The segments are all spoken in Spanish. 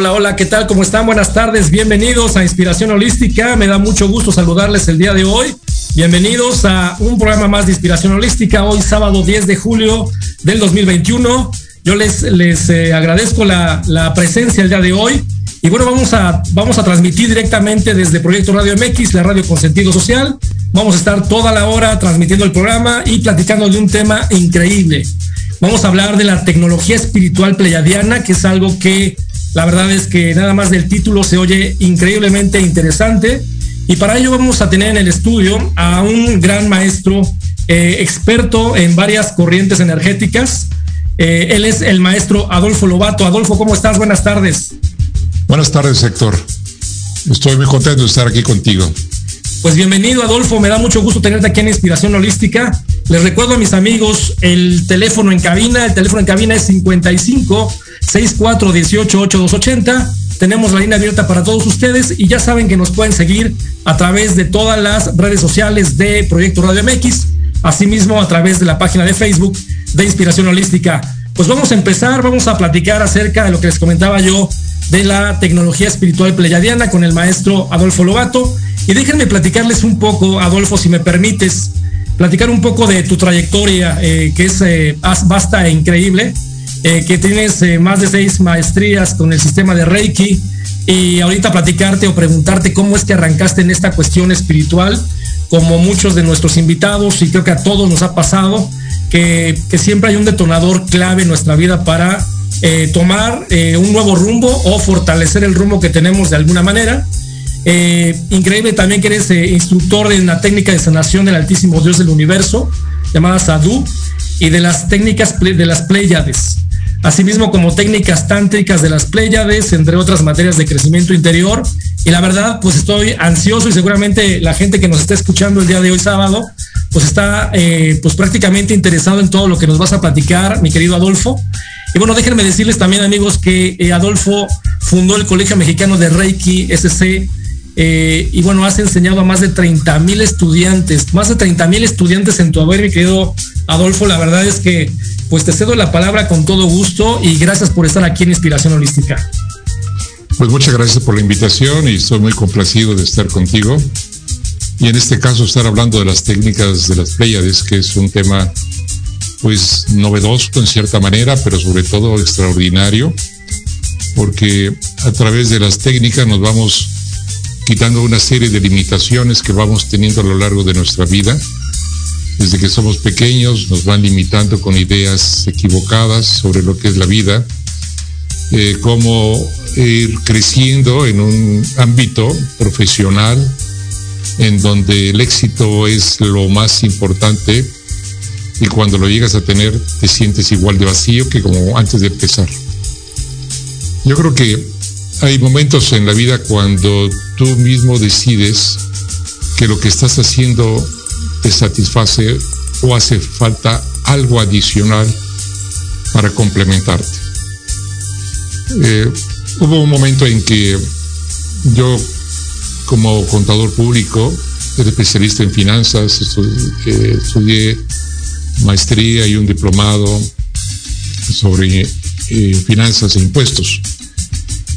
Hola, hola, ¿qué tal? ¿Cómo están? Buenas tardes, bienvenidos a Inspiración Holística. Me da mucho gusto saludarles el día de hoy. Bienvenidos a un programa más de Inspiración Holística, hoy sábado 10 de julio del 2021. Yo les, les eh, agradezco la, la, presencia el día de hoy. Y bueno, vamos a, vamos a transmitir directamente desde Proyecto Radio MX, la radio con sentido social. Vamos a estar toda la hora transmitiendo el programa y platicando de un tema increíble. Vamos a hablar de la tecnología espiritual pleyadiana, que es algo que la verdad es que nada más del título se oye increíblemente interesante. Y para ello vamos a tener en el estudio a un gran maestro eh, experto en varias corrientes energéticas. Eh, él es el maestro Adolfo Lobato. Adolfo, ¿cómo estás? Buenas tardes. Buenas tardes, Héctor. Estoy muy contento de estar aquí contigo. Pues bienvenido, Adolfo. Me da mucho gusto tenerte aquí en Inspiración Holística. Les recuerdo a mis amigos el teléfono en cabina. El teléfono en cabina es 55 64 18 8280. Tenemos la línea abierta para todos ustedes y ya saben que nos pueden seguir a través de todas las redes sociales de Proyecto Radio MX, asimismo a través de la página de Facebook de Inspiración Holística. Pues vamos a empezar, vamos a platicar acerca de lo que les comentaba yo de la tecnología espiritual pleyadiana con el maestro Adolfo Lobato. Y déjenme platicarles un poco, Adolfo, si me permites, platicar un poco de tu trayectoria, eh, que es eh, basta e increíble. Eh, que tienes eh, más de seis maestrías con el sistema de Reiki y ahorita platicarte o preguntarte cómo es que arrancaste en esta cuestión espiritual, como muchos de nuestros invitados y creo que a todos nos ha pasado, que, que siempre hay un detonador clave en nuestra vida para eh, tomar eh, un nuevo rumbo o fortalecer el rumbo que tenemos de alguna manera. Eh, increíble también que eres instructor en la técnica de sanación del Altísimo Dios del Universo, llamada Sadhu, y de las técnicas de las Pléyades asimismo como técnicas tántricas de las Pléyades, entre otras materias de crecimiento interior. Y la verdad, pues estoy ansioso y seguramente la gente que nos está escuchando el día de hoy sábado, pues está eh, pues prácticamente interesado en todo lo que nos vas a platicar, mi querido Adolfo. Y bueno, déjenme decirles también, amigos, que eh, Adolfo fundó el Colegio Mexicano de Reiki SC. Eh, y bueno, has enseñado a más de 30 mil estudiantes, más de 30 mil estudiantes en tu haber, mi querido Adolfo. La verdad es que pues te cedo la palabra con todo gusto y gracias por estar aquí en Inspiración Holística. Pues muchas gracias por la invitación y estoy muy complacido de estar contigo. Y en este caso estar hablando de las técnicas de las Pléyades, que es un tema pues novedoso en cierta manera, pero sobre todo extraordinario, porque a través de las técnicas nos vamos quitando una serie de limitaciones que vamos teniendo a lo largo de nuestra vida desde que somos pequeños nos van limitando con ideas equivocadas sobre lo que es la vida, eh, cómo ir creciendo en un ámbito profesional en donde el éxito es lo más importante y cuando lo llegas a tener te sientes igual de vacío que como antes de empezar. Yo creo que hay momentos en la vida cuando tú mismo decides que lo que estás haciendo te satisface o hace falta algo adicional para complementarte. Eh, hubo un momento en que yo, como contador público, era especialista en finanzas, eh, estudié maestría y un diplomado sobre eh, finanzas e impuestos.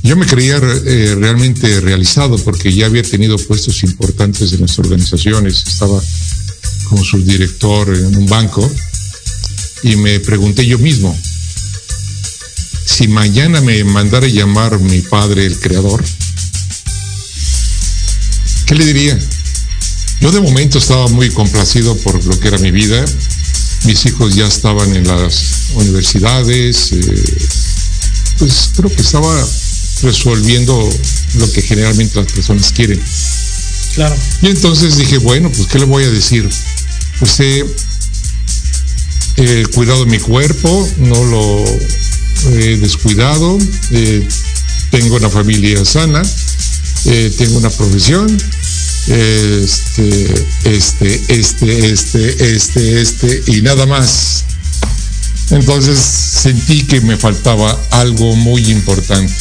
Yo me creía eh, realmente realizado porque ya había tenido puestos importantes en nuestras organizaciones. Estaba como subdirector en un banco y me pregunté yo mismo, si mañana me mandara llamar mi padre, el creador, ¿qué le diría? Yo de momento estaba muy complacido por lo que era mi vida. Mis hijos ya estaban en las universidades. Eh, pues creo que estaba resolviendo lo que generalmente las personas quieren. Claro. Y entonces dije, bueno, pues ¿qué le voy a decir? Pues he cuidado de mi cuerpo, no lo he descuidado, eh, tengo una familia sana, eh, tengo una profesión, este, este, este, este, este, este y nada más. Entonces sentí que me faltaba algo muy importante.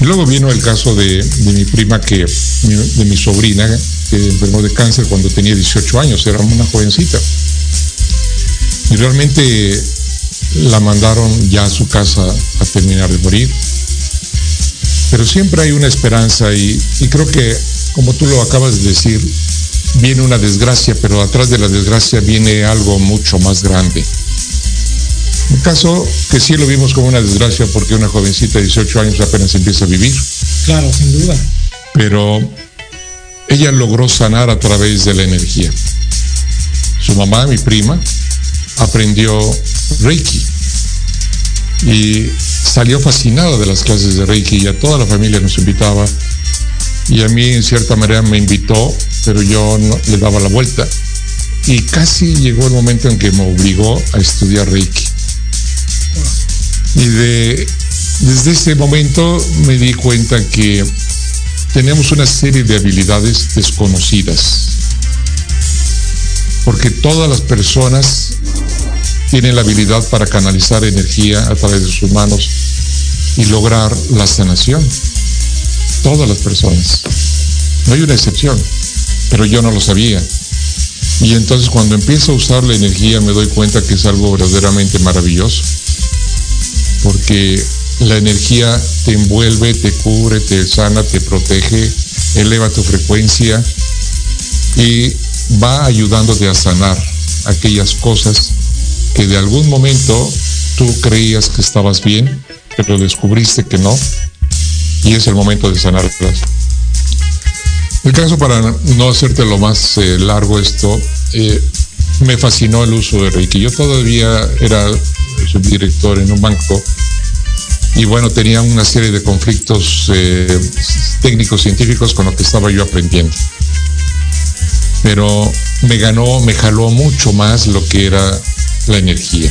Luego vino el caso de, mi prima, que, de mi sobrina, que enfermó de cáncer cuando tenía 18 años, era una jovencita. Y realmente la mandaron ya a su casa a terminar de morir. Pero siempre hay una esperanza y, y creo que, como tú lo acabas de decir, viene una desgracia, pero atrás de la desgracia viene algo mucho más grande. Un caso que sí lo vimos como una desgracia porque una jovencita de 18 años apenas empieza a vivir. Claro, sin duda. Pero ella logró sanar a través de la energía. Su mamá, mi prima, aprendió Reiki y salió fascinada de las clases de Reiki y a toda la familia nos invitaba y a mí en cierta manera me invitó, pero yo no, le daba la vuelta y casi llegó el momento en que me obligó a estudiar Reiki. Y de, desde ese momento me di cuenta que tenemos una serie de habilidades desconocidas. Porque todas las personas tienen la habilidad para canalizar energía a través de sus manos y lograr la sanación. Todas las personas. No hay una excepción, pero yo no lo sabía. Y entonces cuando empiezo a usar la energía me doy cuenta que es algo verdaderamente maravilloso. Porque la energía te envuelve, te cubre, te sana, te protege, eleva tu frecuencia y va ayudándote a sanar aquellas cosas que de algún momento tú creías que estabas bien, pero descubriste que no, y es el momento de sanarlas. El caso para no hacerte lo más eh, largo esto, eh, me fascinó el uso de Reiki. Yo todavía era subdirector en un banco y bueno, tenía una serie de conflictos eh, técnicos científicos con lo que estaba yo aprendiendo. Pero me ganó, me jaló mucho más lo que era la energía.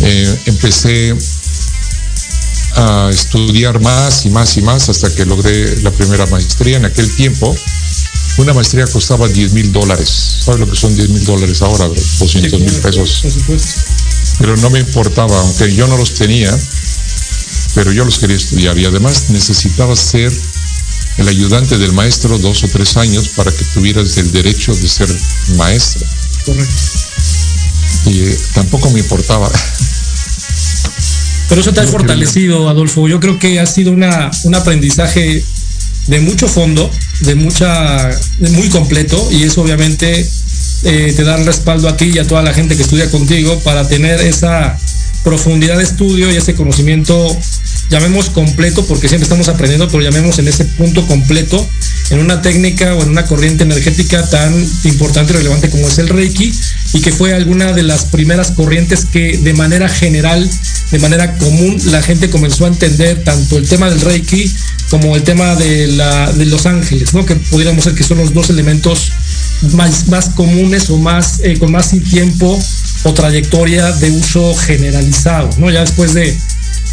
Eh, empecé a estudiar más y más y más hasta que logré la primera maestría. En aquel tiempo, una maestría costaba 10 mil dólares. ¿Sabes lo que son 10 mil dólares ahora? 200 mil pesos. Pero no me importaba, aunque yo no los tenía, pero yo los quería estudiar y además necesitaba ser el ayudante del maestro dos o tres años para que tuvieras el derecho de ser maestro. Correcto y tampoco me importaba. Pero eso te ha fortalecido, Adolfo. Yo creo que ha sido una, un aprendizaje de mucho fondo, de mucha, muy completo, y eso obviamente eh, te da el respaldo a ti y a toda la gente que estudia contigo para tener esa profundidad de estudio y ese conocimiento llamemos completo, porque siempre estamos aprendiendo, pero llamemos en ese punto completo, en una técnica o en una corriente energética tan importante y relevante como es el Reiki, y que fue alguna de las primeras corrientes que de manera general, de manera común, la gente comenzó a entender tanto el tema del Reiki como el tema de, la, de los ángeles, ¿no? que pudiéramos ser que son los dos elementos más, más comunes o más eh, con más tiempo o trayectoria de uso generalizado, ¿no? Ya después de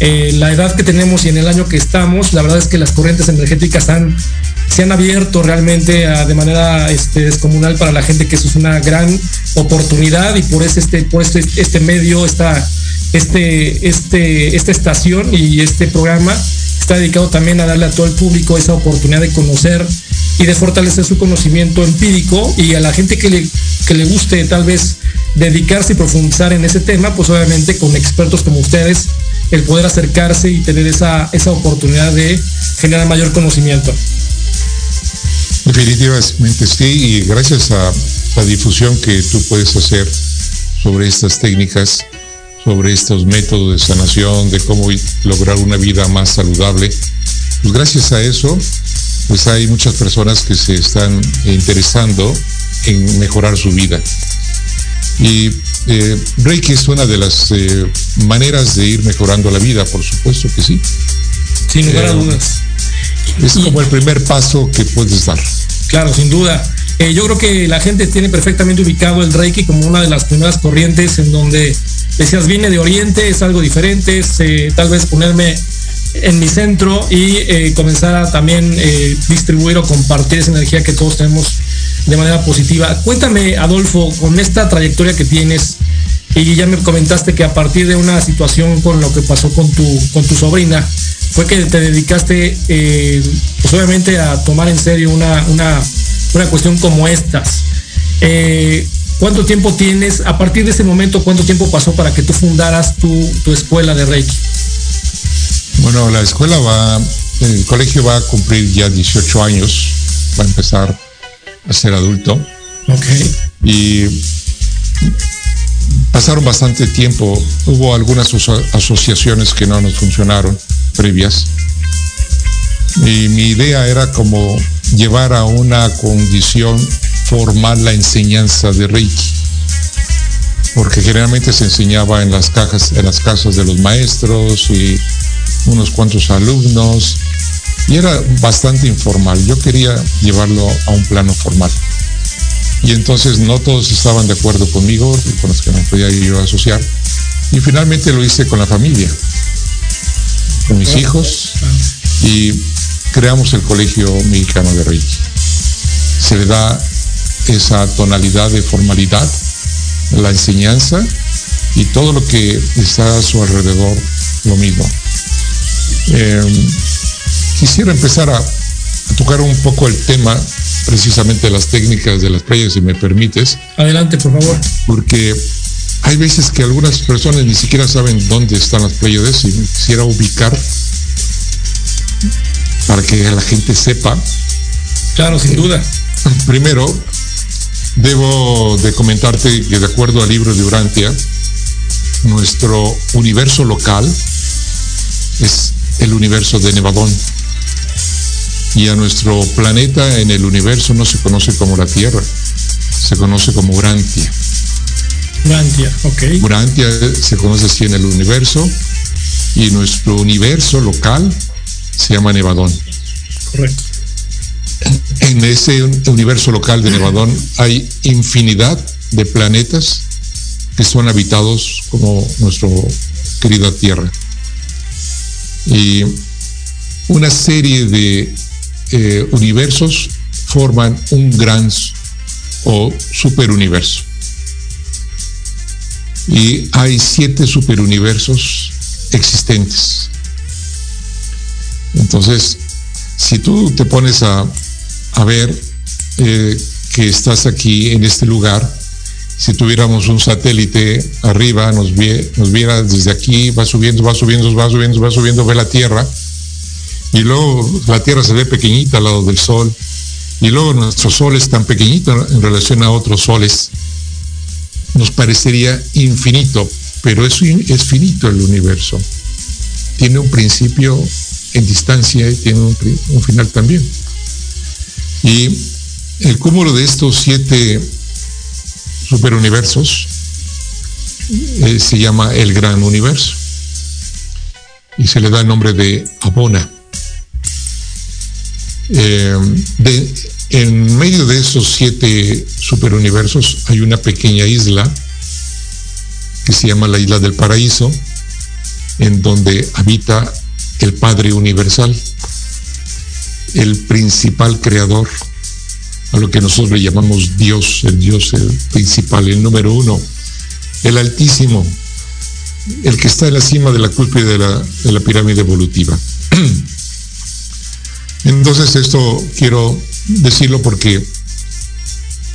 eh, la edad que tenemos y en el año que estamos, la verdad es que las corrientes energéticas se han abierto realmente de manera este, descomunal para la gente, que eso es una gran oportunidad y por eso este, por este, este medio, esta, este, este, esta estación y este programa está dedicado también a darle a todo el público esa oportunidad de conocer y de fortalecer su conocimiento empírico y a la gente que le, que le guste tal vez dedicarse y profundizar en ese tema, pues obviamente con expertos como ustedes, el poder acercarse y tener esa, esa oportunidad de generar mayor conocimiento. Definitivamente sí, y gracias a la difusión que tú puedes hacer sobre estas técnicas, sobre estos métodos de sanación, de cómo lograr una vida más saludable, pues gracias a eso, pues hay muchas personas que se están interesando en mejorar su vida. Y eh, Reiki es una de las eh, maneras de ir mejorando la vida, por supuesto que sí. Sin lugar a dudas. Es como el primer paso que puedes dar. Claro, sin duda. Eh, yo creo que la gente tiene perfectamente ubicado el Reiki como una de las primeras corrientes en donde decías viene de Oriente, es algo diferente, es tal vez ponerme en mi centro y eh, comenzar a también eh, distribuir o compartir esa energía que todos tenemos de manera positiva. Cuéntame, Adolfo, con esta trayectoria que tienes, y ya me comentaste que a partir de una situación con lo que pasó con tu, con tu sobrina, fue que te dedicaste, eh, pues obviamente, a tomar en serio una, una, una cuestión como estas. ¿Cuánto tiempo tienes? A partir de ese momento, ¿cuánto tiempo pasó para que tú fundaras tu, tu escuela de Reiki? Bueno, la escuela va, el colegio va a cumplir ya 18 años, va a empezar a ser adulto. Ok. Y pasaron bastante tiempo. Hubo algunas asociaciones que no nos funcionaron previas. Y mi idea era como llevar a una condición formal la enseñanza de Reiki. Porque generalmente se enseñaba en las cajas, en las casas de los maestros y unos cuantos alumnos y era bastante informal. Yo quería llevarlo a un plano formal. Y entonces no todos estaban de acuerdo conmigo, con los que me podía yo asociar. Y finalmente lo hice con la familia, con mis hijos, y creamos el Colegio Mexicano de Reiki. Se le da esa tonalidad de formalidad, la enseñanza y todo lo que está a su alrededor, lo mismo. Eh, quisiera empezar a, tocar un poco el tema precisamente de las técnicas de las playas, si me permites. Adelante, por favor. Porque hay veces que algunas personas ni siquiera saben dónde están las playas y quisiera ubicar para que la gente sepa. Claro, sin duda. Primero, debo de comentarte que de acuerdo al libro de Urantia, nuestro universo local es el universo de Nevadón. Y a nuestro planeta en el universo no se conoce como la Tierra, se conoce como Urantia. Urantia, ok. Urantia se conoce así en el universo y nuestro universo local se llama Nevadón. Correcto. En ese universo local de Nevadón hay infinidad de planetas que son habitados como nuestra querida Tierra y una serie de eh, universos forman un gran o superuniverso. Y hay siete superuniversos existentes. Entonces, si tú te pones a, ver eh, que estás aquí en este lugar, si tuviéramos un satélite arriba, nos, nos viera desde aquí, va subiendo, va subiendo, va subiendo, va subiendo, ve la Tierra, y luego la Tierra se ve pequeñita al lado del Sol, y luego nuestro Sol es tan pequeñito en relación a otros soles, nos parecería infinito, pero es, es finito el universo. Tiene un principio en distancia y tiene un final también. Y el cúmulo de estos siete superuniversos eh, se llama el gran universo y se le da el nombre de Abona. Eh, en medio de esos siete superuniversos hay una pequeña isla que se llama la isla del paraíso, en donde habita el Padre Universal, el principal creador a lo que nosotros le llamamos Dios, el Dios principal, el número uno, el altísimo, el que está en la cima de la cúspide de la, de la pirámide evolutiva. Entonces esto quiero decirlo porque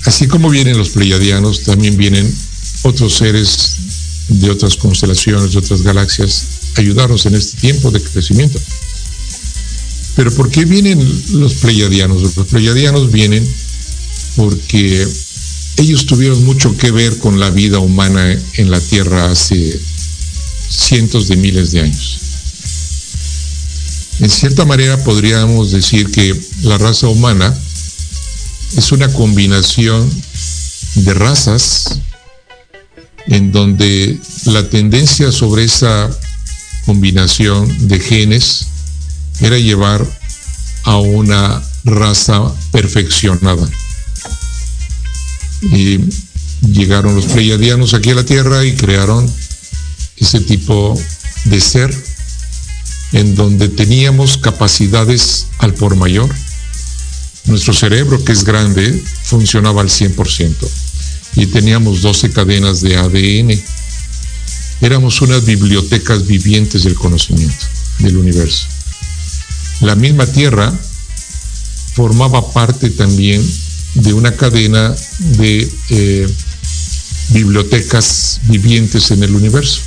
así como vienen los pleiadianos, también vienen otros seres de otras constelaciones, de otras galaxias, ayudarnos en este tiempo de crecimiento. Pero ¿por qué vienen los pleiadianos? Los pleiadianos vienen porque ellos tuvieron mucho que ver con la vida humana en la Tierra hace cientos de miles de años. En cierta manera podríamos decir que la raza humana es una combinación de razas en donde la tendencia sobre esa combinación de genes era llevar a una raza perfeccionada. Y llegaron los pleiadianos aquí a la Tierra y crearon ese tipo de ser en donde teníamos capacidades al por mayor. Nuestro cerebro, que es grande, funcionaba al 100% y teníamos 12 cadenas de ADN. Éramos unas bibliotecas vivientes del conocimiento del universo. La misma Tierra formaba parte también de una cadena de eh, bibliotecas vivientes en el universo.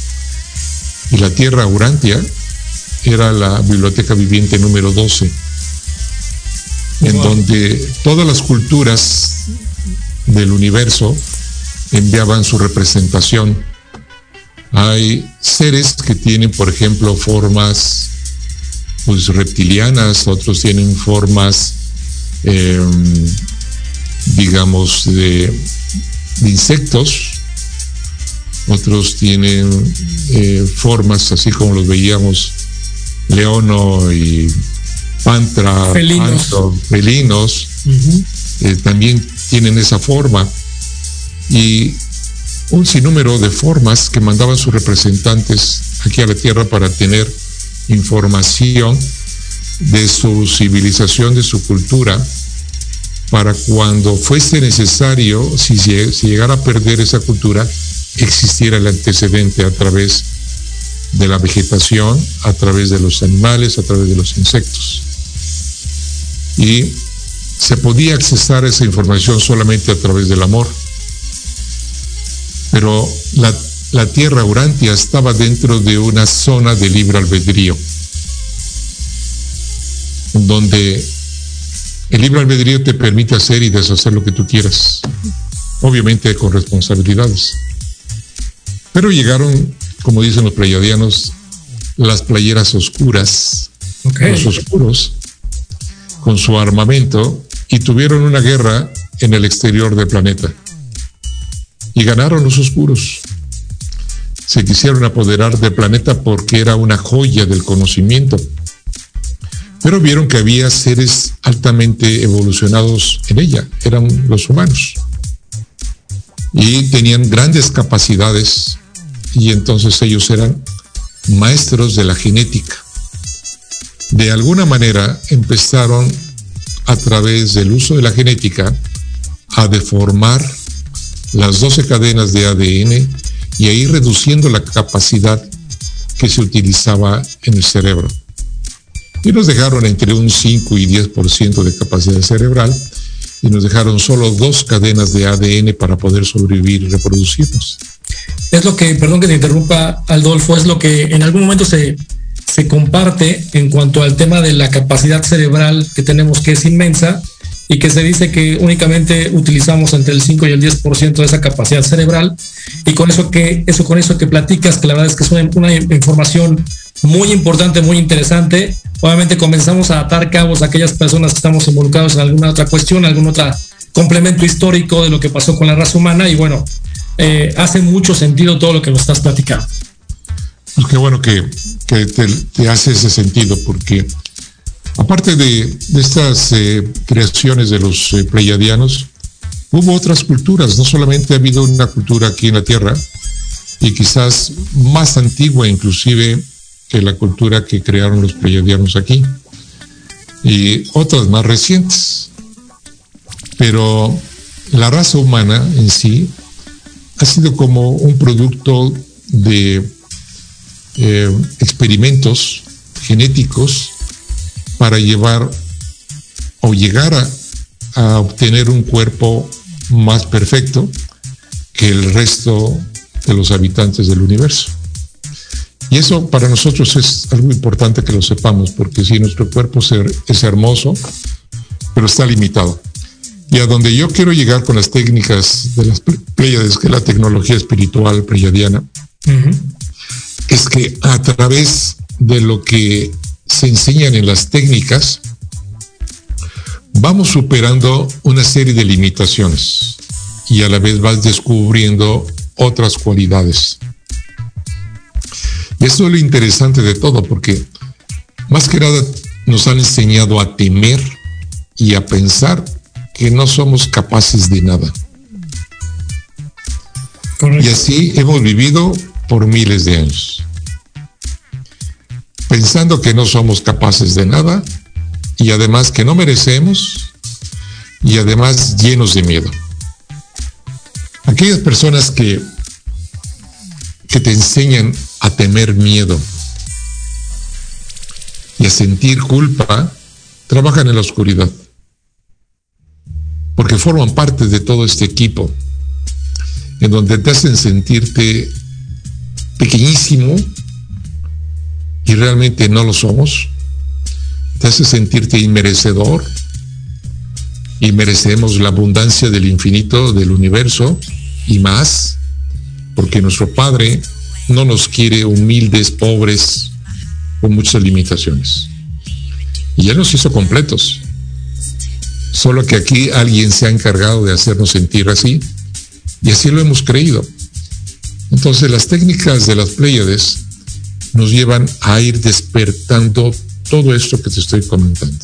Y la Tierra Urantia era la biblioteca viviente número 12, en donde todas las culturas del universo enviaban su representación. Hay seres que tienen, por ejemplo, formas pues, reptilianas, otros tienen formas, em, digamos, de, insectos, otros tienen eh, formas así como los veíamos leono y pantra, felinos, eh, también tienen esa forma. Y un sinnúmero de formas que mandaban sus representantes aquí a la Tierra para tener información de su civilización, de su cultura, para cuando fuese necesario, si, si llegara a perder esa cultura, existiera el antecedente a través de la vegetación, a través de los animales, a través de los insectos. Y se podía accesar esa información solamente a través del amor. Pero la, la tierra Urantia estaba dentro de una zona de libre albedrío, donde el libre albedrío te permite hacer y deshacer lo que tú quieras, obviamente con responsabilidades. Pero llegaron como dicen los pleiadianos, las playeras oscuras, los oscuros, con su armamento y tuvieron una guerra en el exterior del planeta. Y ganaron los oscuros. Se quisieron apoderar del planeta porque era una joya del conocimiento. Pero vieron que había seres altamente evolucionados en ella, eran los humanos. Y tenían grandes capacidades y entonces ellos eran maestros de la genética. De alguna manera empezaron a través del uso de la genética a deformar las 12 cadenas de ADN y a ir reduciendo la capacidad que se utilizaba en el cerebro. Y nos dejaron entre un 5 y 10% de capacidad cerebral y nos dejaron solo dos cadenas de ADN para poder sobrevivir y reproducirnos es lo que, perdón que te interrumpa, Aldolfo, es lo que en algún momento se, se comparte en cuanto al tema de la capacidad cerebral que tenemos, que es inmensa, y que se dice que únicamente utilizamos entre el 5 y el 10% de esa capacidad cerebral. Y con eso que, eso con eso que platicas, que la verdad es que es una, información muy importante, muy interesante. Obviamente comenzamos a atar cabos a aquellas personas que estamos involucrados en alguna otra cuestión, algún otro complemento histórico de lo que pasó con la raza humana. Y bueno, eh, hace mucho sentido todo lo que nos estás platicando. Qué bueno que, te, hace ese sentido, porque aparte de, estas eh, creaciones de los eh, pleiadianos, hubo otras culturas, no solamente ha habido una cultura aquí en la Tierra, y quizás más antigua inclusive que la cultura que crearon los pleiadianos aquí, y otras más recientes. Pero la raza humana en sí ha sido como un producto de eh, experimentos genéticos para llevar o llegar a, a obtener un cuerpo más perfecto que el resto de los habitantes del universo. Y eso para nosotros es algo importante que lo sepamos, porque si nuestro cuerpo es hermoso, pero está limitado. Y a donde yo quiero llegar con las técnicas de las Pleiades, que es la tecnología espiritual pleiadiana, es que a través de lo que se enseñan en las técnicas, vamos superando una serie de limitaciones y a la vez vas descubriendo otras cualidades. Y eso es lo interesante de todo, porque más que nada nos han enseñado a temer y a pensar que no somos capaces de nada. Y así hemos vivido por miles de años. Pensando que no somos capaces de nada y además que no merecemos y además llenos de miedo. Aquellas personas que, que te enseñan a temer miedo y a sentir culpa, trabajan en la oscuridad. Porque forman parte de todo este equipo, en donde te hacen sentirte pequeñísimo y realmente no lo somos. Te hace sentirte inmerecedor y merecemos la abundancia del infinito del universo y más, porque nuestro Padre no nos quiere humildes, pobres, con muchas limitaciones. Y Él nos hizo completos. Solo que aquí alguien se ha encargado de hacernos sentir así, y así lo hemos creído. Entonces las técnicas de las Pléyades nos llevan a ir despertando todo esto que te estoy comentando.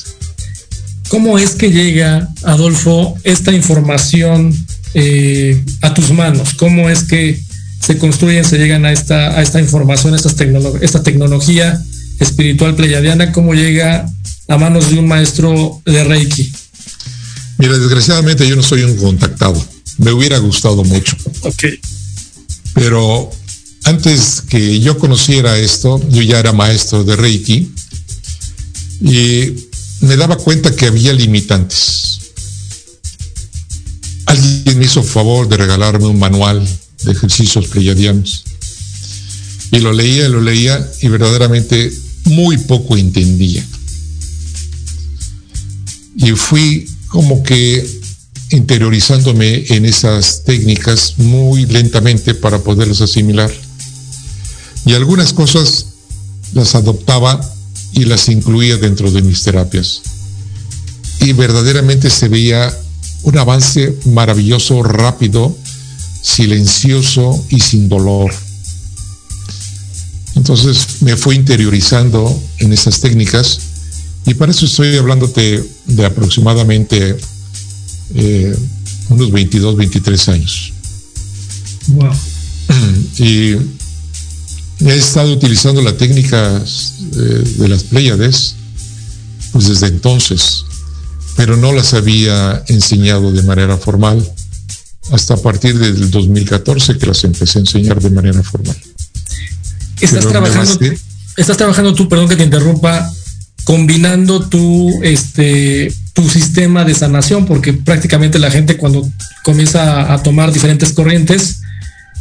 ¿Cómo es que llega, Adolfo, esta información eh, a tus manos? ¿Cómo es que se construyen, se llegan a esta, a esta información, a esta, esta tecnología espiritual pleyadiana? ¿Cómo llega a manos de un maestro de Reiki? Mira, desgraciadamente yo no soy un contactado. Me hubiera gustado mucho. Ok. Pero antes que yo conociera esto, yo ya era maestro de Reiki y me daba cuenta que había limitantes. Alguien me hizo favor de regalarme un manual de ejercicios pleyadianos. Y lo leía, lo leía y verdaderamente muy poco entendía. Y fui como que interiorizándome en esas técnicas muy lentamente para poderlas asimilar. Y algunas cosas las adoptaba y las incluía dentro de mis terapias. Y verdaderamente se veía un avance maravilloso, rápido, silencioso y sin dolor. Entonces me fui interiorizando en esas técnicas y para eso estoy hablándote de aproximadamente eh, unos 22, 23 años. Wow. Y he estado utilizando la técnica eh, de las Pléyades pues desde entonces, pero no las había enseñado de manera formal hasta a partir del 2014 que las empecé a enseñar de manera formal. Estás trabajando, estás trabajando tú, perdón que te interrumpa, combinando tu, este, tu sistema de sanación, porque prácticamente la gente cuando comienza a tomar diferentes corrientes,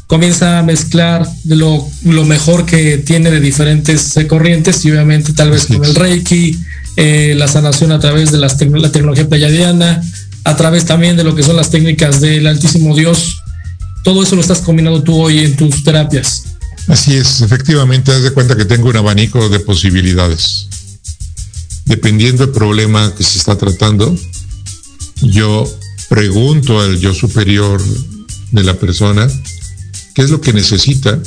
comienza a mezclar lo, lo mejor que tiene de diferentes eh, corrientes y obviamente tal vez con el Reiki, eh, la sanación a través de las la tecnología pleiadiana, a través también de lo que son las técnicas del Altísimo Dios. Todo eso lo estás combinando tú hoy en tus terapias. Así es, efectivamente, haz de cuenta que tengo un abanico de posibilidades. Dependiendo del problema que se está tratando, yo pregunto al yo superior de la persona qué es lo que necesita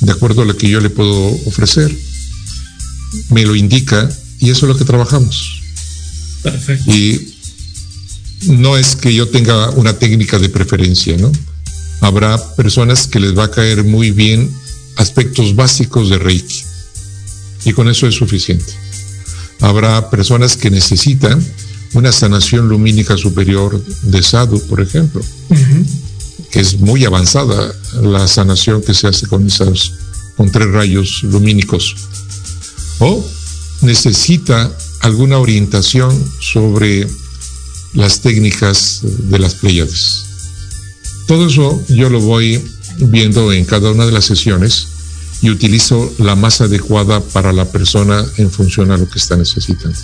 de acuerdo a lo que yo le puedo ofrecer. Me lo indica y eso es lo que trabajamos. Perfecto. Y no es que yo tenga una técnica de preferencia, ¿no? Habrá personas que les va a caer muy bien aspectos básicos de Reiki y con eso es suficiente. Habrá personas que necesitan una sanación lumínica superior de Sadhu, por ejemplo que es muy avanzada la sanación que se hace con esos, con tres rayos lumínicos. O necesita alguna orientación sobre las técnicas de las Pleiades. Todo eso yo lo voy viendo en cada una de las sesiones y utilizo la más adecuada para la persona en función a lo que está necesitando.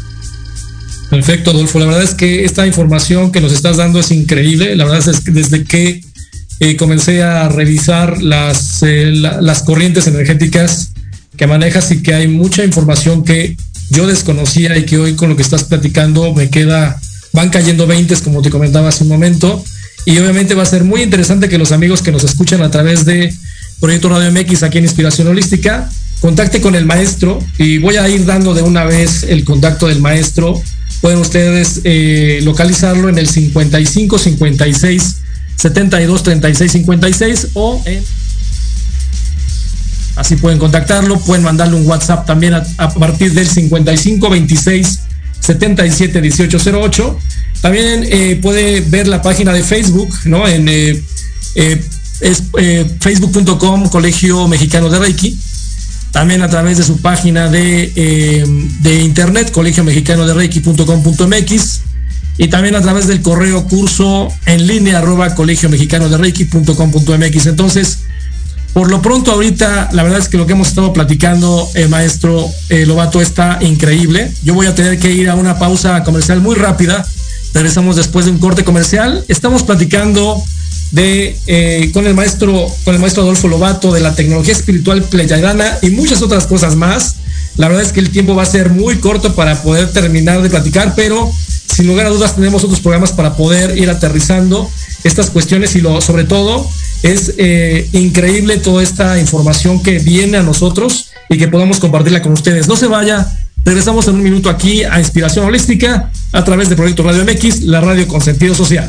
Perfecto, Adolfo. La verdad es que esta información que nos estás dando es increíble. La verdad es que desde que eh, comencé a revisar las, eh, las corrientes energéticas que manejas y que hay mucha información que yo desconocía y que hoy con lo que estás platicando me queda, van cayendo 20 como te comentaba hace un momento. Y obviamente va a ser muy interesante que los amigos que nos escuchan a través de Proyecto Radio MX aquí en Inspiración Holística, contacte con el maestro y voy a ir dando de una vez el contacto del maestro. Pueden ustedes eh, localizarlo en el 55 56 72 36 56 o Así pueden contactarlo, pueden mandarle un WhatsApp también a, partir del 55 26 77 18 08. También eh, puede ver la página de Facebook, ¿no? En eh, eh, es facebook.com Colegio Mexicano de Reiki. También a través de su página de, de internet, colegio mexicano de Reiki.com.mx. Y también a través del correo curso en línea arroba colegio mexicano de Reiki.com.mx. Entonces, por lo pronto ahorita, la verdad es que lo que hemos estado platicando, eh, maestro eh, Lobato, está increíble. Yo voy a tener que ir a una pausa comercial muy rápida. Regresamos después de un corte comercial. Estamos platicando de eh, con el maestro, con el maestro Adolfo Lobato de la tecnología espiritual pleyadana y muchas otras cosas más. La verdad es que el tiempo va a ser muy corto para poder terminar de platicar, pero sin lugar a dudas tenemos otros programas para poder ir aterrizando estas cuestiones y lo, sobre todo es eh, increíble toda esta información que viene a nosotros y que podamos compartirla con ustedes. No se vaya, regresamos en un minuto aquí a Inspiración Holística a través de Proyecto Radio MX, la radio con sentido social.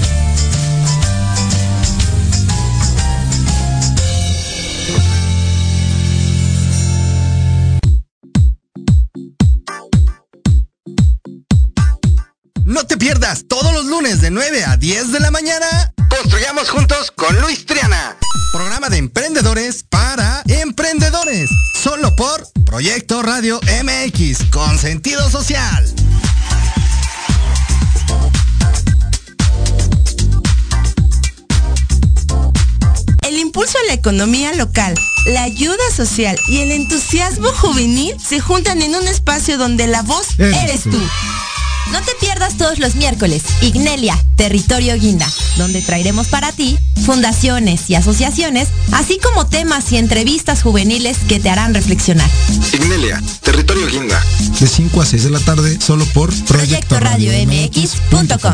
No te pierdas todos los lunes de 9 a 10 de la mañana. Construyamos juntos con Luis Triana. Programa de emprendedores para emprendedores. Solo por Proyecto Radio MX con sentido social. El impulso a la economía local, la ayuda social y el entusiasmo juvenil se juntan en un espacio donde la voz eres tú. No te pierdas todos los miércoles Ignelia, Territorio Guinda, donde traeremos para ti fundaciones y asociaciones, así como temas y entrevistas juveniles que te harán reflexionar. Ignelia, Territorio Guinda. De 5 a 6 de la tarde, solo por Proyecto Radio MX.com.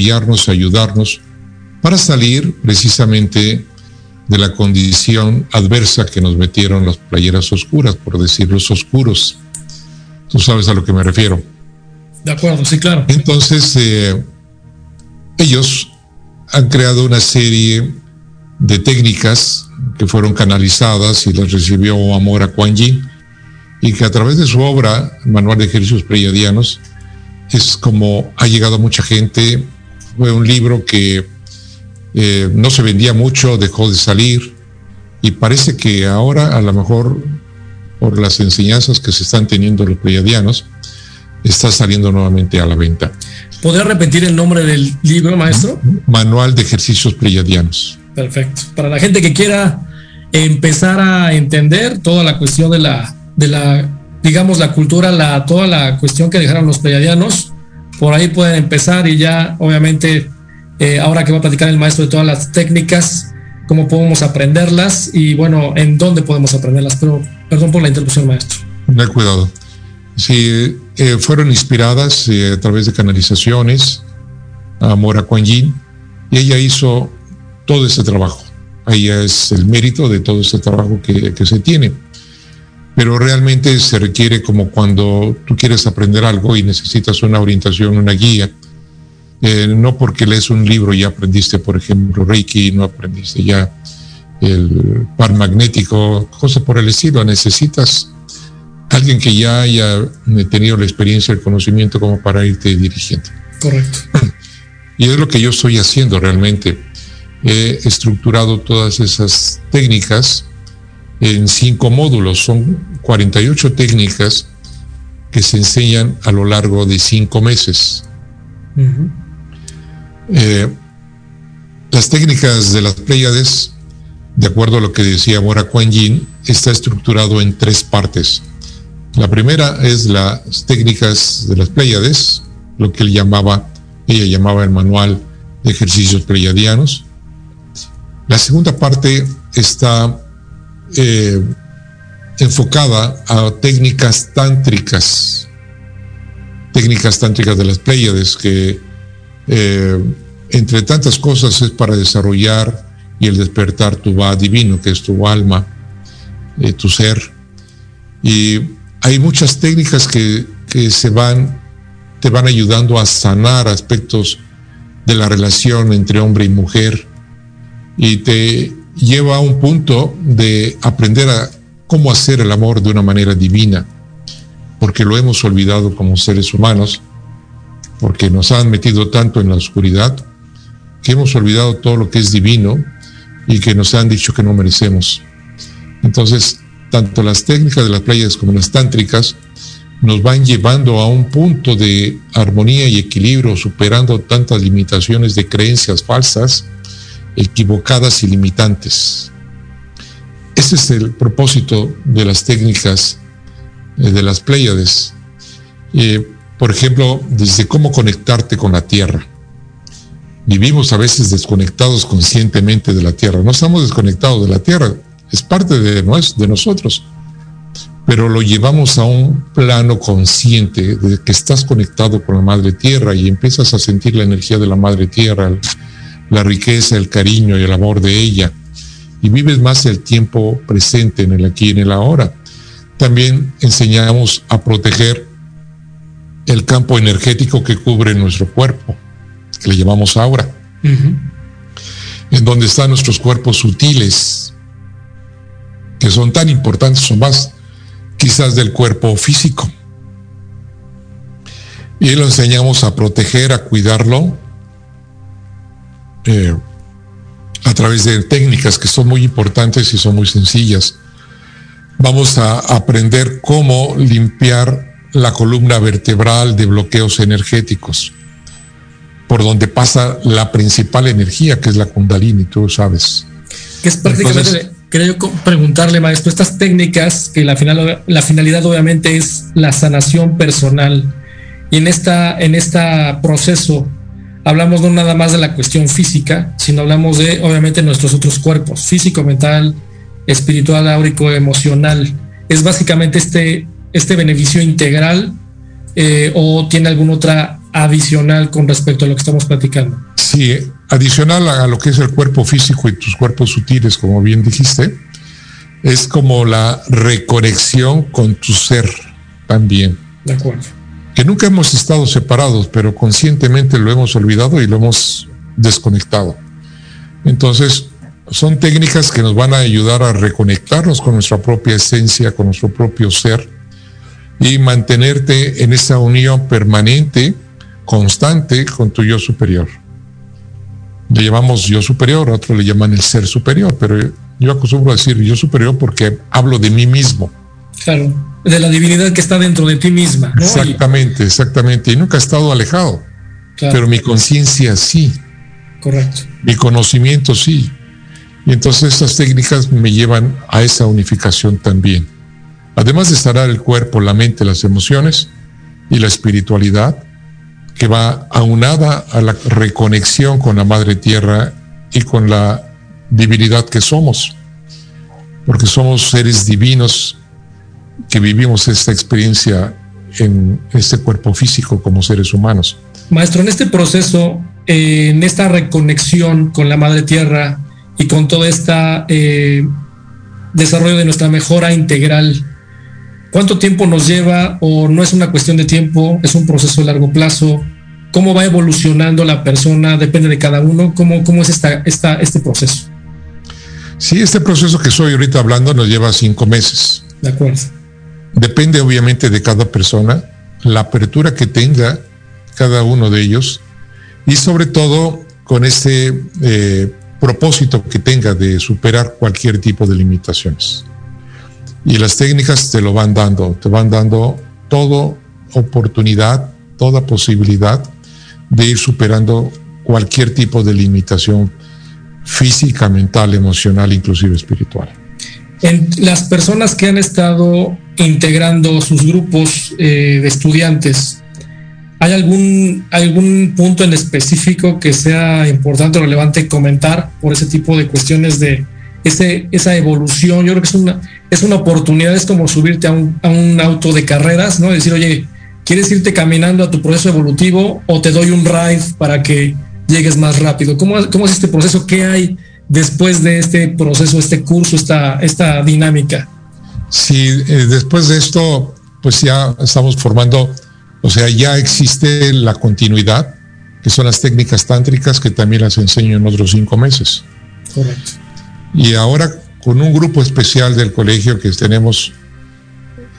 Apoyarnos, ayudarnos para salir precisamente de la condición adversa que nos metieron las playeras oscuras, por decir los oscuros. Tú sabes a lo que me refiero. De acuerdo, sí, claro. Entonces, eh, ellos han creado una serie de técnicas que fueron canalizadas y las recibió Amor a Kuan Yin, y que a través de su obra, Manual de Ejercicios Pleiadianos, es como ha llegado a mucha gente. Fue un libro que eh, no se vendía mucho, dejó de salir, y parece que ahora, a lo mejor, por las enseñanzas que se están teniendo los pleiadianos, está saliendo nuevamente a la venta. ¿Podría repetir el nombre del libro, maestro? Manual de Ejercicios Pleiadianos. Perfecto. Para la gente que quiera empezar a entender toda la cuestión de la, de la digamos, la cultura, la, toda la cuestión que dejaron los pleiadianos, por ahí pueden empezar y ya, obviamente, eh, ahora que va a platicar el maestro de todas las técnicas, cómo podemos aprenderlas y, bueno, en dónde podemos aprenderlas. Pero, perdón por la interrupción, maestro. No cuidado. Sí, eh, fueron inspiradas eh, a través de canalizaciones a Mora Kuan Yin y ella hizo todo ese trabajo. Ella es el mérito de todo ese trabajo que se tiene. Pero realmente se requiere como cuando tú quieres aprender algo y necesitas una orientación, una guía. Eh, no porque lees un libro y aprendiste, por ejemplo, Reiki, no aprendiste ya el par magnético, cosas por el estilo. Necesitas alguien que ya haya tenido la experiencia, el conocimiento como para irte dirigiendo. Correcto. Y es lo que yo estoy haciendo realmente. He estructurado todas esas técnicas en cinco módulos. Son 48 técnicas que se enseñan a lo largo de cinco meses. eh, las técnicas de las Pléyades, de acuerdo a lo que decía Mora Kuan Yin, está estructurado en tres partes. La primera es las técnicas de las Pléyades, lo que él llamaba, ella llamaba el manual de ejercicios pleiadianos. La segunda parte está eh, enfocada a técnicas tántricas, técnicas tántricas de las Pléyades, que eh, entre tantas cosas es para desarrollar y el despertar tu va divino, que es tu alma, eh, tu ser. Y hay muchas técnicas que, que se van, te van ayudando a sanar aspectos de la relación entre hombre y mujer y te lleva a un punto de aprender a cómo hacer el amor de una manera divina, porque lo hemos olvidado como seres humanos, porque nos han metido tanto en la oscuridad, que hemos olvidado todo lo que es divino y que nos han dicho que no merecemos. Entonces, tanto las técnicas de las playas como las tántricas nos van llevando a un punto de armonía y equilibrio, superando tantas limitaciones de creencias falsas, equivocadas y limitantes. Ese es el propósito de las técnicas eh, de las Pléyades. Eh, por ejemplo, desde cómo conectarte con la Tierra. Vivimos a veces desconectados conscientemente de la Tierra. No estamos desconectados de la Tierra, es parte de, de nosotros. Pero lo llevamos a un plano consciente de que estás conectado con la Madre Tierra y empiezas a sentir la energía de la Madre Tierra, la riqueza, el cariño y el amor de ella. Y vives más el tiempo presente en el aquí y en el ahora. También enseñamos a proteger el campo energético que cubre nuestro cuerpo, que le llamamos aura, en donde están nuestros cuerpos sutiles, que son tan importantes o más quizás del cuerpo físico. Y lo enseñamos a proteger, a cuidarlo, eh, a través de técnicas que son muy importantes y son muy sencillas. Vamos a aprender cómo limpiar la columna vertebral de bloqueos energéticos, por donde pasa la principal energía, que es la kundalini, tú sabes. Que es prácticamente, quería preguntarle, maestro, estas técnicas, que la, final, la finalidad obviamente es la sanación personal, y en esta, en este proceso, hablamos no nada más de la cuestión física, sino hablamos de obviamente nuestros otros cuerpos, físico, mental, espiritual, áurico, emocional. Es básicamente este, este beneficio integral eh, o tiene alguna otra adicional con respecto a lo que estamos platicando. Sí, adicional a lo que es el cuerpo físico y tus cuerpos sutiles, como bien dijiste, es como la reconexión con tu ser también. De acuerdo. Que nunca hemos estado separados, pero conscientemente lo hemos olvidado y lo hemos desconectado. Entonces, son técnicas que nos van a ayudar a reconectarnos con nuestra propia esencia, con nuestro propio ser y mantenerte en esa unión permanente, constante con tu yo superior. Le llamamos yo superior, otros le llaman el ser superior, pero yo acostumbro a decir yo superior porque hablo de mí mismo. Claro, de la divinidad que está dentro de ti misma. Exactamente, exactamente. Y nunca he estado alejado, pero mi conciencia sí. Correcto. Mi conocimiento sí. Y entonces estas técnicas me llevan a esa unificación también. Además de sanar el cuerpo, la mente, las emociones y la espiritualidad, que va aunada a la reconexión con la Madre Tierra y con la divinidad que somos, porque somos seres divinos que vivimos esta experiencia en este cuerpo físico como seres humanos. Maestro, en este proceso, eh, en esta reconexión con la Madre Tierra y con todo este desarrollo de nuestra mejora integral, ¿cuánto tiempo nos lleva o no es una cuestión de tiempo, es un proceso a largo plazo? ¿Cómo va evolucionando la persona? Depende de cada uno. ¿Cómo, cómo es esta, esta, este proceso? Sí, este proceso que estoy ahorita hablando nos lleva cinco meses. De acuerdo. Depende obviamente de cada persona, la apertura que tenga cada uno de ellos y sobre todo con este eh, propósito que tenga de superar cualquier tipo de limitaciones. Y las técnicas te lo van dando, te van dando toda oportunidad, toda posibilidad de ir superando cualquier tipo de limitación física, mental, emocional, inclusive espiritual. En las personas que han estado integrando sus grupos eh, de estudiantes, ¿hay algún, algún punto en específico que sea importante o relevante comentar por ese tipo de cuestiones de ese, esa evolución? Yo creo que es una, es una oportunidad, es como subirte a un, a un auto de carreras, ¿no? Decir, oye, ¿quieres irte caminando a tu proceso evolutivo o te doy un ride para que llegues más rápido. ¿Cómo, cómo es este proceso? ¿Qué hay después de este proceso, este curso, esta, esta dinámica? Sí, eh, después de esto, pues ya estamos formando, o sea, ya existe la continuidad, que son las técnicas tántricas que también las enseño en otros cinco meses. Correcto. Y ahora con un grupo especial del colegio que tenemos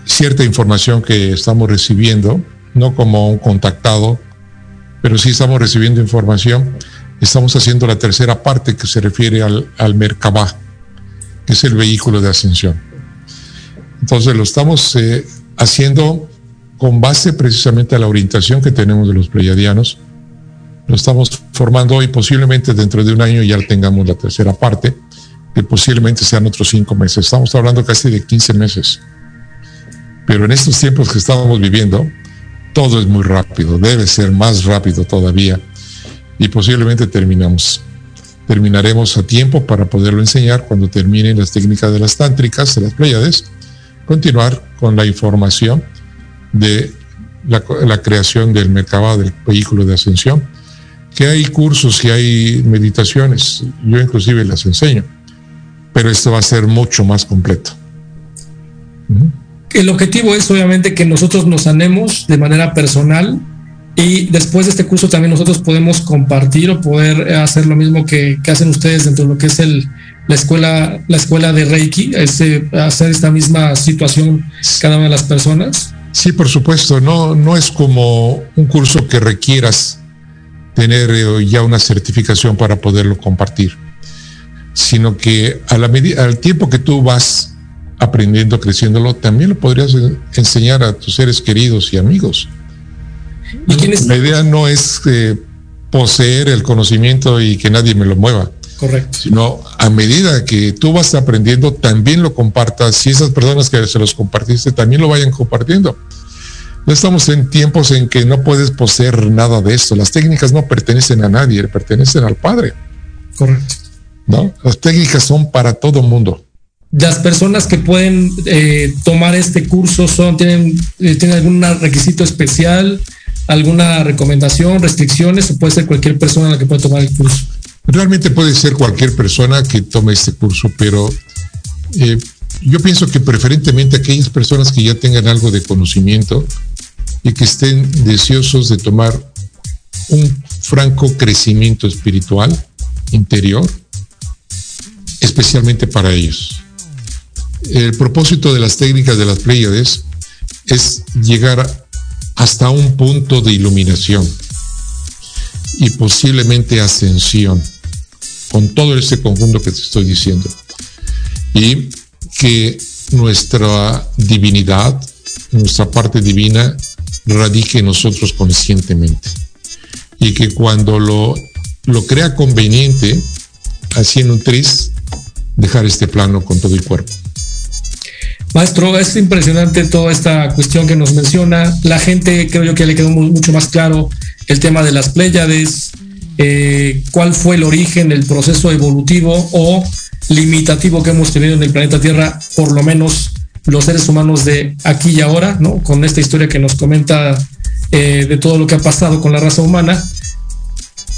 cierta información que estamos recibiendo, no como un contactado, pero sí estamos recibiendo información. Estamos haciendo la tercera parte que se refiere al, al Merkabah, que es el vehículo de ascensión. Entonces lo estamos eh, haciendo con base precisamente a la orientación que tenemos de los pleiadianos. Lo estamos formando hoy, posiblemente dentro de un año ya tengamos la tercera parte, que posiblemente sean otros cinco meses. Estamos hablando casi de 15 meses. Pero en estos tiempos que estamos viviendo, todo es muy rápido, debe ser más rápido todavía y posiblemente terminamos. Terminaremos a tiempo para poderlo enseñar cuando terminen las técnicas de las tántricas, de las pléyades, continuar con la información de la, creación del mercado del vehículo de ascensión, que hay cursos y hay meditaciones, yo inclusive las enseño, pero esto va a ser mucho más completo. El objetivo es obviamente que nosotros nos sanemos de manera personal y después de este curso también nosotros podemos compartir o poder hacer lo mismo que, hacen ustedes dentro de lo que es el, la escuela la escuela de Reiki, este, hacer esta misma situación cada una de las personas. Sí, por supuesto, no, no es como un curso que requieras tener eh, ya una certificación para poderlo compartir, sino que a la medida, al tiempo que tú vas aprendiendo, creciéndolo, también lo podrías enseñar a tus seres queridos y amigos. ¿Y La idea no es eh, poseer el conocimiento y que nadie me lo mueva. Correcto. Sino a medida que tú vas aprendiendo, también lo compartas. Y esas personas que se los compartiste también lo vayan compartiendo. Ya estamos en tiempos en que no puedes poseer nada de esto. Las técnicas no pertenecen a nadie, pertenecen al Padre. Correcto. ¿No? Las técnicas son para todo mundo las personas que pueden eh, tomar este curso son tienen, eh, tienen algún requisito especial alguna recomendación, restricciones o puede ser cualquier persona la que pueda tomar el curso? Realmente puede ser cualquier persona que tome este curso, pero eh, yo pienso que preferentemente aquellas personas que ya tengan algo de conocimiento y que estén deseosos de tomar un franco crecimiento espiritual interior, especialmente para ellos. El propósito de las técnicas de las Pléyades es llegar hasta un punto de iluminación y posiblemente ascensión con todo este conjunto que te estoy diciendo. Y que nuestra divinidad, nuestra parte divina, radique en nosotros conscientemente. Y que cuando lo, lo crea conveniente, así en un tris, dejar este plano con todo el cuerpo. Maestro, es impresionante toda esta cuestión que nos menciona. La gente creo yo que le quedó mucho más claro el tema de las Pléyades, eh, cuál fue el origen, el proceso evolutivo o limitativo que hemos tenido en el planeta Tierra, por lo menos los seres humanos de aquí y ahora, ¿no? Con esta historia que nos comenta eh, de todo lo que ha pasado con la raza humana.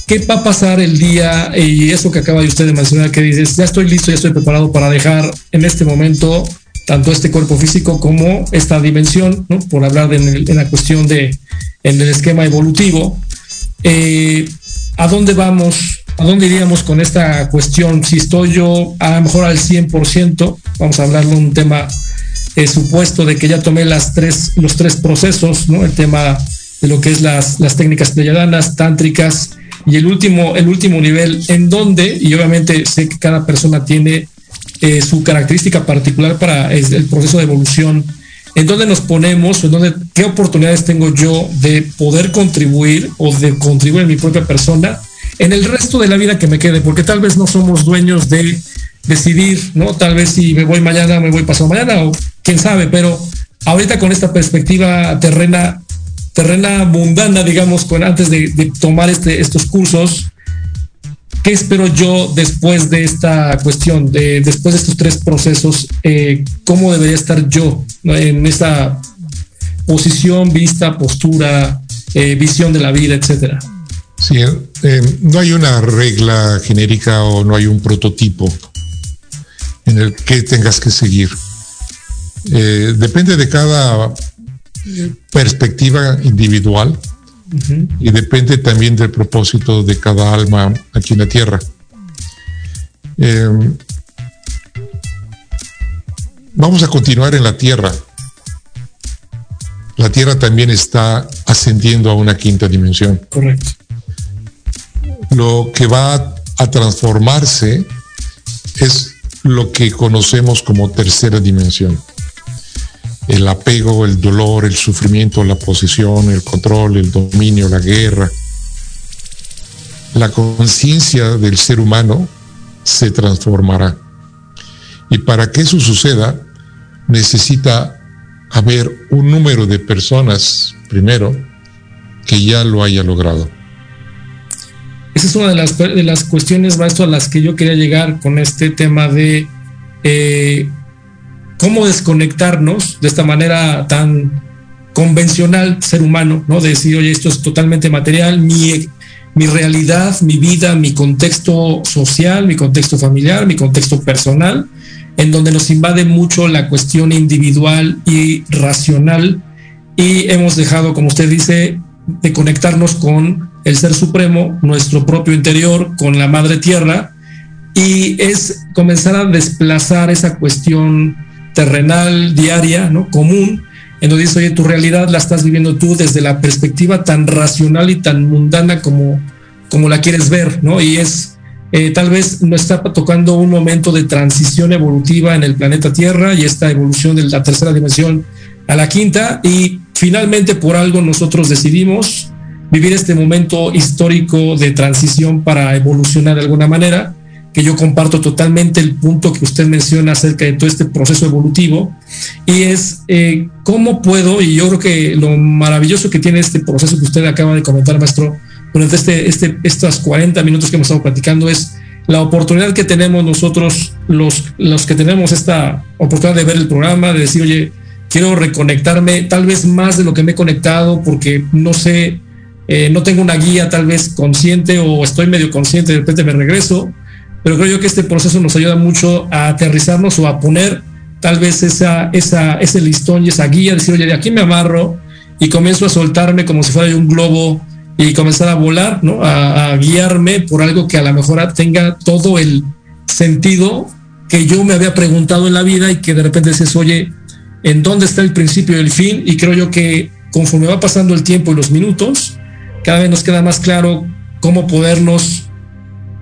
¿Qué va a pasar el día y eso que acaba de usted de mencionar que dices, ya estoy listo, ya estoy preparado para dejar en este momento tanto este cuerpo físico como esta dimensión, ¿no? por hablar de, en, la cuestión de en el esquema evolutivo. Eh, ¿A dónde vamos? ¿A dónde iríamos con esta cuestión? Si estoy yo a lo mejor al 100%, vamos a hablar de un tema eh, supuesto de que ya tomé las tres, los tres procesos, ¿no? El tema de lo que es las, las técnicas pleyadanas, tántricas y el último, el último nivel, en donde, y obviamente sé que cada persona tiene eh, su característica particular para el proceso de evolución, en dónde nos ponemos, en dónde, qué oportunidades tengo yo de poder contribuir o de contribuir mi propia persona en el resto de la vida que me quede, porque tal vez no somos dueños de decidir, ¿no? Tal vez si me voy mañana, me voy pasado mañana, o quién sabe, pero ahorita con esta perspectiva terrena, terrena mundana, digamos, con antes de, tomar este, estos cursos, ¿qué espero yo después de esta cuestión, de, después de estos tres procesos? Eh, ¿Cómo debería estar yo en esa posición, vista, postura, eh, visión de la vida, etcétera? Sí, eh, no hay una regla genérica o no hay un prototipo en el que tengas que seguir. Eh, depende de cada perspectiva individual y depende también del propósito de cada alma aquí en la tierra. Eh, vamos a continuar en la tierra. La tierra también está ascendiendo a una quinta dimensión. Correcto lo que va a transformarse es lo que conocemos como tercera dimensión. El apego, el dolor, el sufrimiento, la posesión, el control, el dominio, la guerra. La conciencia del ser humano se transformará. Y para que eso suceda, necesita haber un número de personas, primero, que ya lo haya logrado. Esa es una de las, de las cuestiones, maestro, a las que yo quería llegar con este tema de eh, cómo desconectarnos de esta manera tan convencional ser humano, ¿no? De decir, oye, esto es totalmente material, mi, mi realidad, mi vida, mi contexto social, mi contexto familiar, mi contexto personal, en donde nos invade mucho la cuestión individual y racional y hemos dejado, como usted dice, de conectarnos con el Ser Supremo, nuestro propio interior, con la Madre Tierra, y es comenzar a desplazar esa cuestión terrenal, diaria, ¿no? común, en donde dice, oye, tu realidad la estás viviendo tú desde la perspectiva tan racional y tan mundana como, como la quieres ver, ¿no? Y es, eh, tal vez no está tocando un momento de transición evolutiva en el planeta Tierra y esta evolución de la tercera dimensión a la quinta, y finalmente por algo nosotros decidimos vivir este momento histórico de transición para evolucionar de alguna manera, que yo comparto totalmente el punto que usted menciona acerca de todo este proceso evolutivo, y es eh, cómo puedo, y yo creo que lo maravilloso que tiene este proceso que usted acaba de comentar, maestro, durante este, este, estos 40 minutos que hemos estado platicando, es la oportunidad que tenemos nosotros, los, los que tenemos esta oportunidad de ver el programa, de decir, oye, quiero reconectarme tal vez más de lo que me he conectado porque no sé, eh, no tengo una guía tal vez consciente o estoy medio consciente, de repente me regreso, pero creo yo que este proceso nos ayuda mucho a aterrizarnos o a poner tal vez esa, esa, ese listón y esa guía, decir, oye, de aquí me amarro y comienzo a soltarme como si fuera un globo y comenzar a volar, ¿no? A, guiarme por algo que a lo mejor tenga todo el sentido que yo me había preguntado en la vida y que de repente dices, oye, ¿en dónde está el principio y el fin? Y creo yo que conforme va pasando el tiempo y los minutos, cada vez nos queda más claro cómo podernos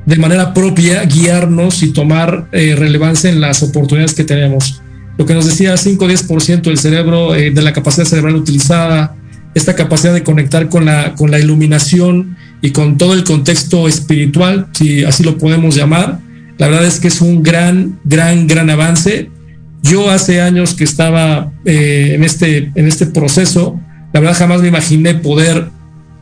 de manera propia guiarnos y tomar eh, relevancia en las oportunidades que tenemos. Lo que nos decía 5 o 10% del cerebro, eh, de la capacidad cerebral utilizada, esta capacidad de conectar con la, con la iluminación y con todo el contexto espiritual, si así lo podemos llamar. La verdad es que es un gran, gran, gran avance. Yo hace años que estaba eh, en, este, en este proceso, la verdad jamás me imaginé poder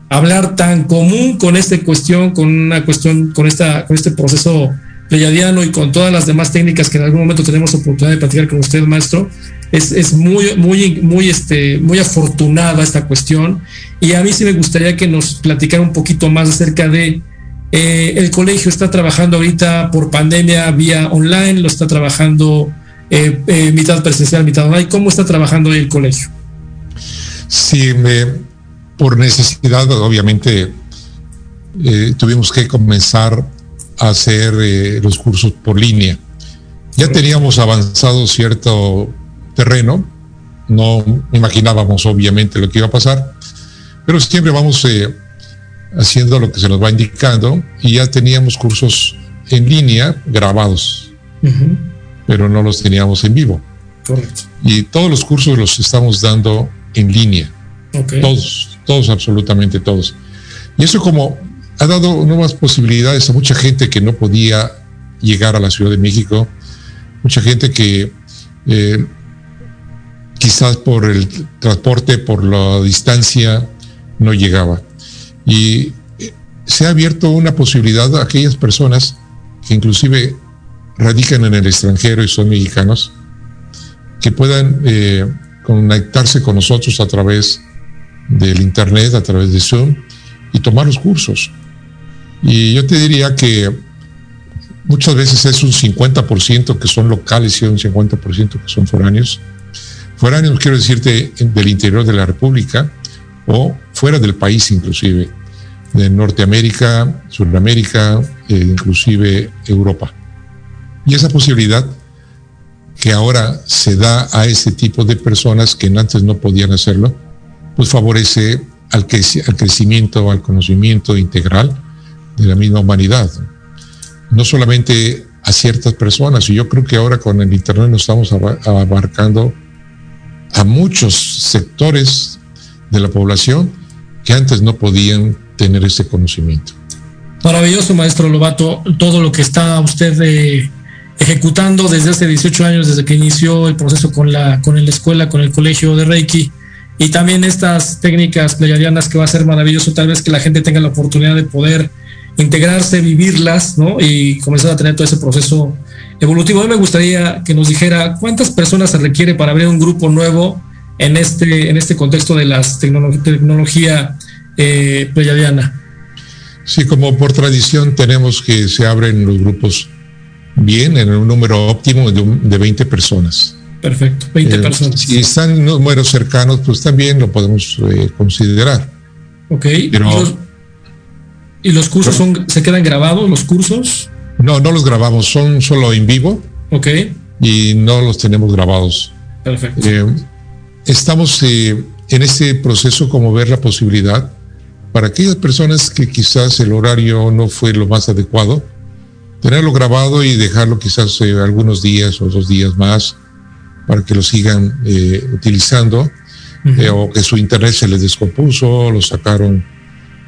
hablar tan común con esta cuestión, con una cuestión, con, esta, con este proceso pleiadiano y con todas las demás técnicas que en algún momento tenemos oportunidad de platicar con usted, maestro es, muy, muy, muy, este, muy afortunada esta cuestión. Y a mí sí me gustaría que nos platicara un poquito más acerca de eh, el colegio está trabajando ahorita por pandemia vía online, lo está trabajando eh, eh, mitad presencial, mitad online. ¿Cómo está trabajando hoy el colegio? Sí, me, por necesidad, obviamente, tuvimos que comenzar a hacer los cursos por línea. Ya teníamos avanzado cierto terreno. No imaginábamos obviamente lo que iba a pasar, pero siempre vamos eh, haciendo lo que se nos va indicando y ya teníamos cursos en línea grabados, pero no los teníamos en vivo. Correcto. Y todos los cursos los estamos dando en línea. Todos, todos, absolutamente todos. Y eso como ha dado nuevas posibilidades a mucha gente que no podía llegar a la Ciudad de México, mucha gente que eh, quizás por el transporte, por la distancia, no llegaba. Y eh, se ha abierto una posibilidad a aquellas personas que inclusive radican en el extranjero y son mexicanos, que puedan eh, conectarse con nosotros a través del Internet, a través de Zoom, y tomar los cursos. Y yo te diría que muchas veces es un 50% que son locales y un 50% que son foráneos, Foráneos, quiero decirte, del interior de la República o fuera del país inclusive, de Norteamérica, Sudamérica, e inclusive Europa. Y esa posibilidad que ahora se da a ese tipo de personas que antes no podían hacerlo, pues favorece al, al crecimiento, al conocimiento integral de la misma humanidad. No solamente a ciertas personas, y yo creo que ahora con el Internet nos estamos abarcando a muchos sectores de la población que antes no podían tener ese conocimiento. Maravilloso, maestro Lobato, todo lo que está usted eh, ejecutando desde hace 18 años, desde que inició el proceso con la, con la escuela, con el colegio de Reiki, y también estas técnicas pleiadianas que va a ser maravilloso, tal vez que la gente tenga la oportunidad de poder integrarse, vivirlas, ¿no? Y comenzar a tener todo ese proceso evolutivo. A mí me gustaría que nos dijera cuántas personas se requiere para abrir un grupo nuevo en este, en este contexto de la tecnología eh, Sí, como por tradición tenemos que se abren los grupos bien, en un número óptimo de, de 20 personas. Perfecto, 20 eh, personas. Si están números cercanos, pues también lo podemos eh, considerar. Ok. ¿Y los cursos son, se quedan grabados, los cursos? No, no los grabamos, son solo en vivo. Ok. Y no los tenemos grabados. Perfecto. Eh, estamos eh, en este proceso como ver la posibilidad para aquellas personas que quizás el horario no fue lo más adecuado, tenerlo grabado y dejarlo quizás eh, algunos días o dos días más para que lo sigan utilizando o que su internet se les descompuso, lo sacaron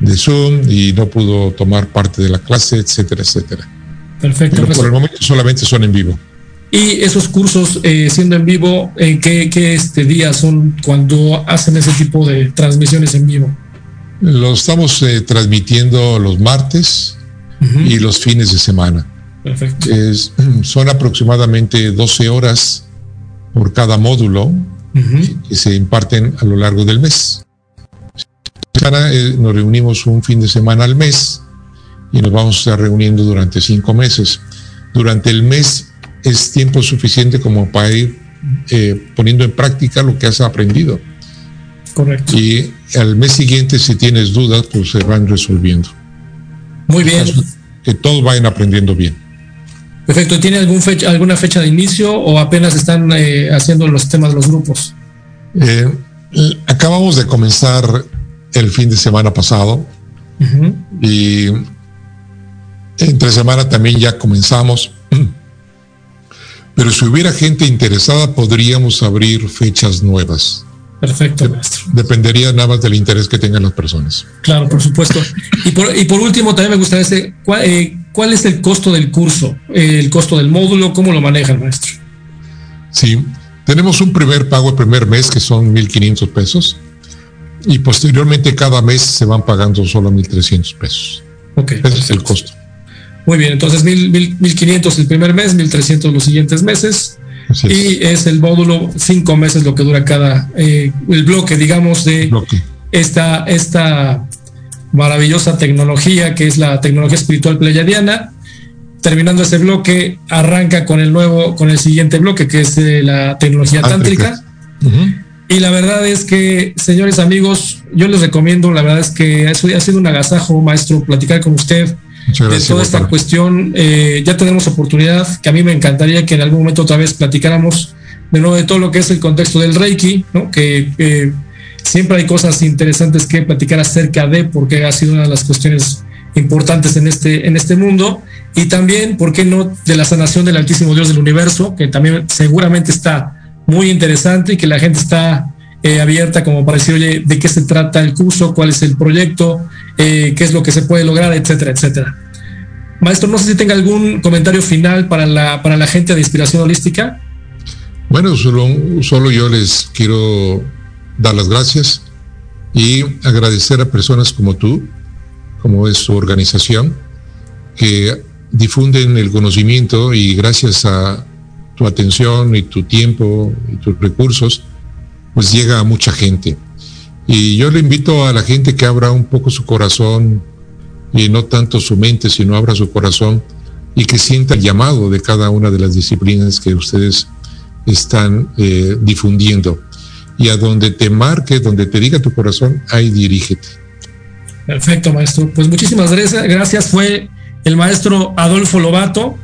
de Zoom y no pudo tomar parte de la clase, etcétera, etcétera. Perfecto. Pero por el momento solamente son en vivo. Y esos cursos, eh, siendo en vivo, ¿en qué, qué este día son cuando hacen ese tipo de transmisiones en vivo? Lo estamos eh, transmitiendo los martes y los fines de semana. Perfecto. son aproximadamente 12 horas por cada módulo que se imparten a lo largo del mes. Eh, nos reunimos un fin de semana al mes y nos vamos a estar reuniendo durante cinco meses. Durante el mes es tiempo suficiente como para ir eh, poniendo en práctica lo que has aprendido. Correcto. Y al mes siguiente, si tienes dudas, pues se van resolviendo. Muy bien. Que todos vayan aprendiendo bien. Perfecto. ¿Tiene algún fecha, alguna fecha de inicio o apenas están eh, haciendo los temas de los grupos? Eh, acabamos de comenzar el fin de semana pasado y entre semana también ya comenzamos. Pero si hubiera gente interesada, podríamos abrir fechas nuevas. Perfecto, maestro. Dependería nada más del interés que tengan las personas. Claro, por supuesto. Y por, y por último, también me gustaría saber ¿cuál, eh, cuál es el costo del curso, eh, el costo del módulo, cómo lo maneja el maestro. Sí, tenemos un primer pago el primer mes que son 1.500 pesos y posteriormente cada mes se van pagando solo 1.300 pesos. Ok. Ese es el costo. Muy bien, entonces 1.500 el primer mes, 1.300 los siguientes meses y es el módulo cinco meses lo que dura cada, eh, el bloque, digamos, de Esta, esta maravillosa tecnología que es la tecnología espiritual pleyadiana. Terminando ese bloque, arranca con el nuevo, con el siguiente bloque, que es eh, la tecnología tántrica. Y la verdad es que, señores amigos, yo les recomiendo, la verdad es que ha sido un agasajo, maestro, platicar con usted de toda esta cuestión. Eh, ya tenemos oportunidad, que a mí me encantaría que en algún momento otra vez platicáramos de nuevo de todo lo que es el contexto del Reiki, ¿no? que siempre hay cosas interesantes que platicar acerca de, porque ha sido una de las cuestiones importantes en este, en este mundo, y también, ¿por qué no?, de la sanación del Altísimo Dios del Universo, que también seguramente está muy interesante y que la gente está eh, abierta como para decir, ¿de qué se trata el curso? ¿Cuál es el proyecto? Eh, ¿Qué es lo que se puede lograr? Etcétera, etcétera. Maestro, no sé si tenga algún comentario final para la, para la gente de Inspiración Holística. Bueno, solo, solo yo les quiero dar las gracias y agradecer a personas como tú, como es su organización, que difunden el conocimiento y gracias a tu atención y tu tiempo y tus recursos, pues llega a mucha gente. Y yo le invito a la gente que abra un poco su corazón y no tanto su mente, sino abra su corazón y que sienta el llamado de cada una de las disciplinas que ustedes están eh, difundiendo. Y a donde te marque, donde te diga tu corazón, ahí dirígete. Perfecto, maestro. Pues muchísimas gracias. Fue el maestro Adolfo Lobato.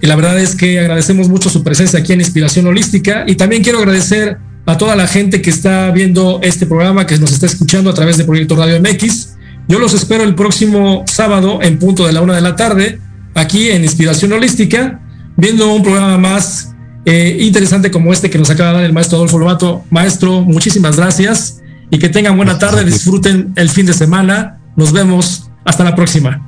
Y la verdad es que agradecemos mucho su presencia aquí en Inspiración Holística. Y también quiero agradecer a toda la gente que está viendo este programa, que nos está escuchando a través de Proyecto Radio MX. Yo los espero el próximo sábado en punto de la una de la tarde, aquí en Inspiración Holística, viendo un programa más eh, interesante como este que nos acaba de dar el maestro Adolfo Lobato. Maestro, muchísimas gracias y que tengan buena tarde, disfruten el fin de semana. Nos vemos. Hasta la próxima.